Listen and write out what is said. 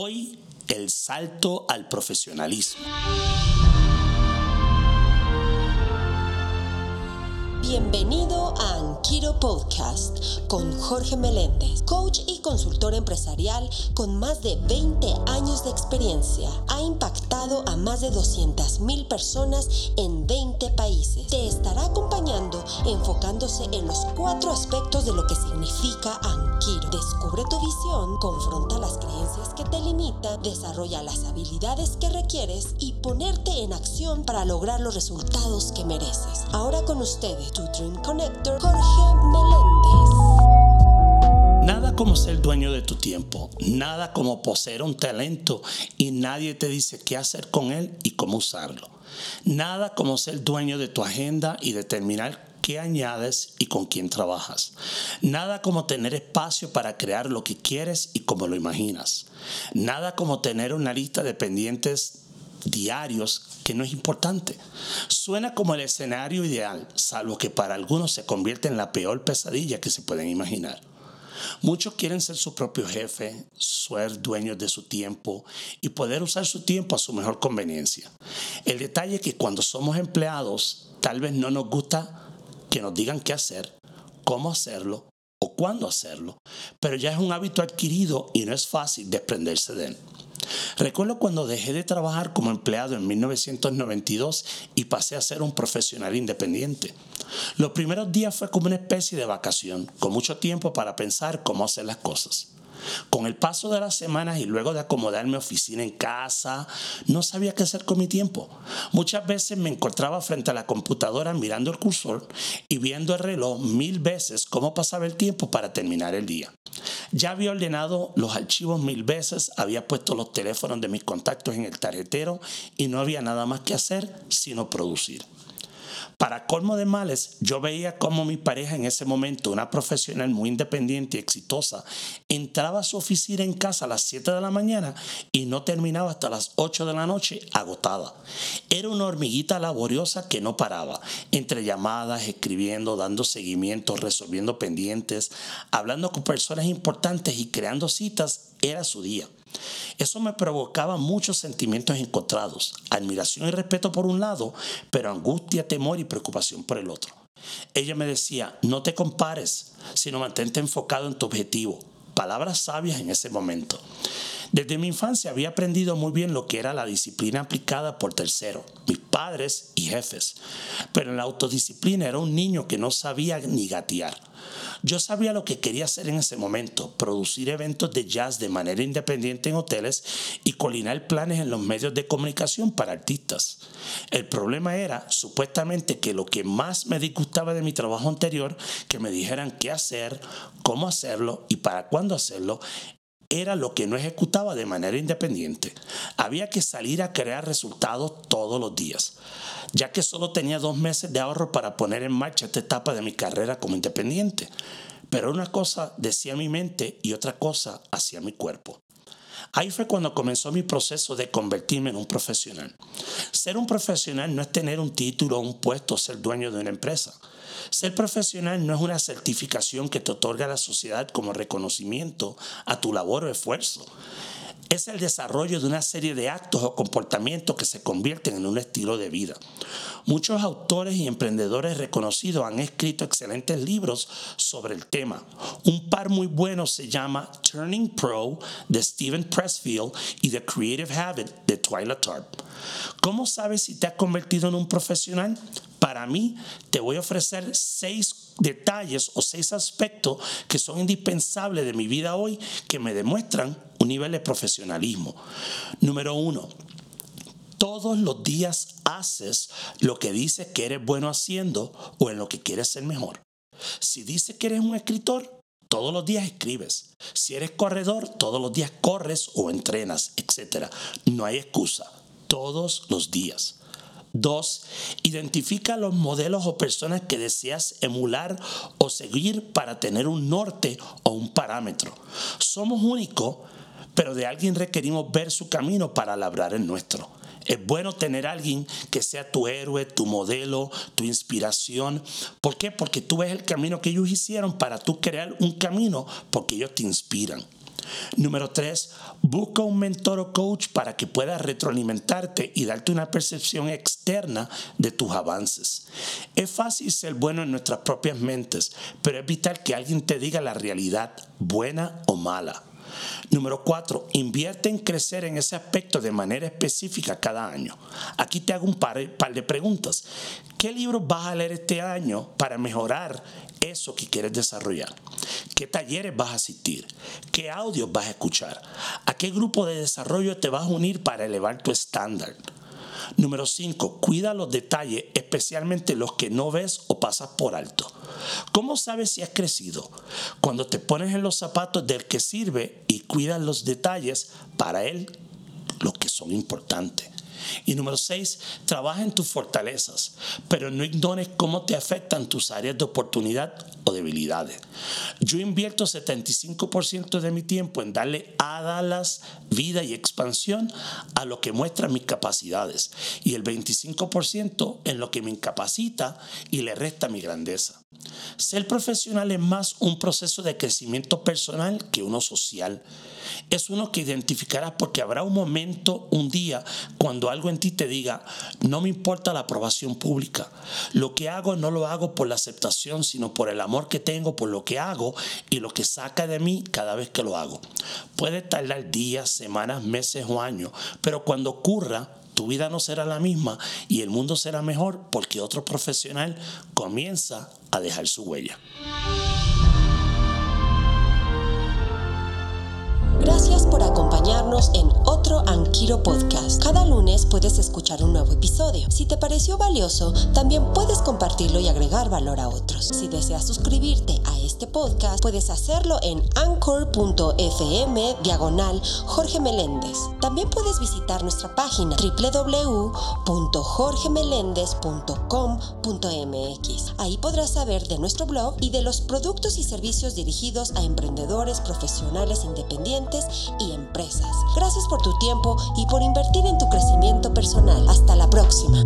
Hoy, el salto al profesionalismo. Bienvenido a Anquiro Podcast con Jorge Meléndez, coach y consultor empresarial con más de 20 años de experiencia. Ha impactado a más de 200 mil personas en 20 países. Te estará acompañando enfocándose en los cuatro aspectos de lo que significa Anquiro. Descubre tu visión, confronta las creencias que te limitan, desarrolla las habilidades que requieres y ponerte en acción para lograr los resultados que mereces. Ahora con ustedes, Nada como ser dueño de tu tiempo, nada como poseer un talento y nadie te dice qué hacer con él y cómo usarlo. Nada como ser dueño de tu agenda y determinar qué añades y con quién trabajas. Nada como tener espacio para crear lo que quieres y como lo imaginas. Nada como tener una lista de pendientes diarios que no es importante. Suena como el escenario ideal, salvo que para algunos se convierte en la peor pesadilla que se pueden imaginar. Muchos quieren ser su propio jefe, ser dueños de su tiempo y poder usar su tiempo a su mejor conveniencia. El detalle es que cuando somos empleados, tal vez no nos gusta que nos digan qué hacer, cómo hacerlo o cuándo hacerlo, pero ya es un hábito adquirido y no es fácil desprenderse de él. Recuerdo cuando dejé de trabajar como empleado en 1992 y pasé a ser un profesional independiente. Los primeros días fue como una especie de vacación, con mucho tiempo para pensar cómo hacer las cosas. Con el paso de las semanas y luego de acomodar mi oficina en casa, no sabía qué hacer con mi tiempo. Muchas veces me encontraba frente a la computadora mirando el cursor y viendo el reloj mil veces cómo pasaba el tiempo para terminar el día. Ya había ordenado los archivos mil veces, había puesto los teléfonos de mis contactos en el tarjetero y no había nada más que hacer sino producir. Para colmo de males, yo veía cómo mi pareja en ese momento, una profesional muy independiente y exitosa, entraba a su oficina en casa a las 7 de la mañana y no terminaba hasta las 8 de la noche agotada. Era una hormiguita laboriosa que no paraba, entre llamadas, escribiendo, dando seguimiento, resolviendo pendientes, hablando con personas importantes y creando citas, era su día. Eso me provocaba muchos sentimientos encontrados, admiración y respeto por un lado, pero angustia, temor y preocupación por el otro. Ella me decía, no te compares, sino mantente enfocado en tu objetivo. Palabras sabias en ese momento. Desde mi infancia había aprendido muy bien lo que era la disciplina aplicada por terceros, mis padres y jefes. Pero en la autodisciplina era un niño que no sabía ni gatear. Yo sabía lo que quería hacer en ese momento, producir eventos de jazz de manera independiente en hoteles y colinar planes en los medios de comunicación para artistas. El problema era, supuestamente, que lo que más me disgustaba de mi trabajo anterior, que me dijeran qué hacer, cómo hacerlo y para cuándo hacerlo, era lo que no ejecutaba de manera independiente. Había que salir a crear resultados todos los días, ya que solo tenía dos meses de ahorro para poner en marcha esta etapa de mi carrera como independiente. Pero una cosa decía mi mente y otra cosa hacía mi cuerpo. Ahí fue cuando comenzó mi proceso de convertirme en un profesional. Ser un profesional no es tener un título, un puesto, ser dueño de una empresa. Ser profesional no es una certificación que te otorga la sociedad como reconocimiento a tu labor o esfuerzo es el desarrollo de una serie de actos o comportamientos que se convierten en un estilo de vida. Muchos autores y emprendedores reconocidos han escrito excelentes libros sobre el tema. Un par muy bueno se llama Turning Pro de Steven Pressfield y The Creative Habit de Twyla Tarp. ¿Cómo sabes si te has convertido en un profesional? Para mí, te voy a ofrecer seis detalles o seis aspectos que son indispensables de mi vida hoy que me demuestran un nivel de profesionalismo. Número uno, todos los días haces lo que dices que eres bueno haciendo o en lo que quieres ser mejor. Si dices que eres un escritor, todos los días escribes. Si eres corredor, todos los días corres o entrenas, etc. No hay excusa. Todos los días. Dos, identifica los modelos o personas que deseas emular o seguir para tener un norte o un parámetro. Somos únicos, pero de alguien requerimos ver su camino para labrar el nuestro. Es bueno tener a alguien que sea tu héroe, tu modelo, tu inspiración. ¿Por qué? Porque tú ves el camino que ellos hicieron para tú crear un camino porque ellos te inspiran. Número tres, busca un mentor o coach para que pueda retroalimentarte y darte una percepción externa de tus avances. Es fácil ser bueno en nuestras propias mentes, pero es vital que alguien te diga la realidad, buena o mala. Número cuatro, invierte en crecer en ese aspecto de manera específica cada año. Aquí te hago un par, de preguntas. ¿Qué libros vas a leer este año para mejorar eso que quieres desarrollar? ¿Qué talleres vas a asistir? ¿Qué audios vas a escuchar? ¿A qué grupo de desarrollo te vas a unir para elevar tu estándar? Número 5. Cuida los detalles, especialmente los que no ves o pasas por alto. ¿Cómo sabes si has crecido? Cuando te pones en los zapatos del que sirve y cuidas los detalles para él, los que son importantes. Y número seis, trabaja en tus fortalezas, pero no ignores cómo te afectan tus áreas de oportunidad o debilidades. Yo invierto 75% de mi tiempo en darle a Dallas vida y expansión a lo que muestra mis capacidades y el 25% en lo que me incapacita y le resta mi grandeza. Ser profesional es más un proceso de crecimiento personal que uno social. Es uno que identificarás porque habrá un momento, un día, cuando algo en ti te diga, no me importa la aprobación pública. Lo que hago no lo hago por la aceptación, sino por el amor que tengo por lo que hago y lo que saca de mí cada vez que lo hago. Puede tardar días, semanas, meses o años, pero cuando ocurra, tu vida no será la misma y el mundo será mejor porque otro profesional comienza a dejar su huella. Gracias por acompañarnos en otro Anquiro Podcast. Cada lunes puedes escuchar un nuevo episodio. Si te pareció valioso, también puedes compartirlo y agregar valor a otros. Si deseas suscribirte a este podcast, puedes hacerlo en anchor.fm diagonal Jorge Meléndez. También puedes visitar nuestra página www.jorgemeléndez.com.mx. Ahí podrás saber de nuestro blog y de los productos y servicios dirigidos a emprendedores profesionales independientes y empresas. Gracias por tu tiempo y por invertir en tu crecimiento personal. Hasta la próxima.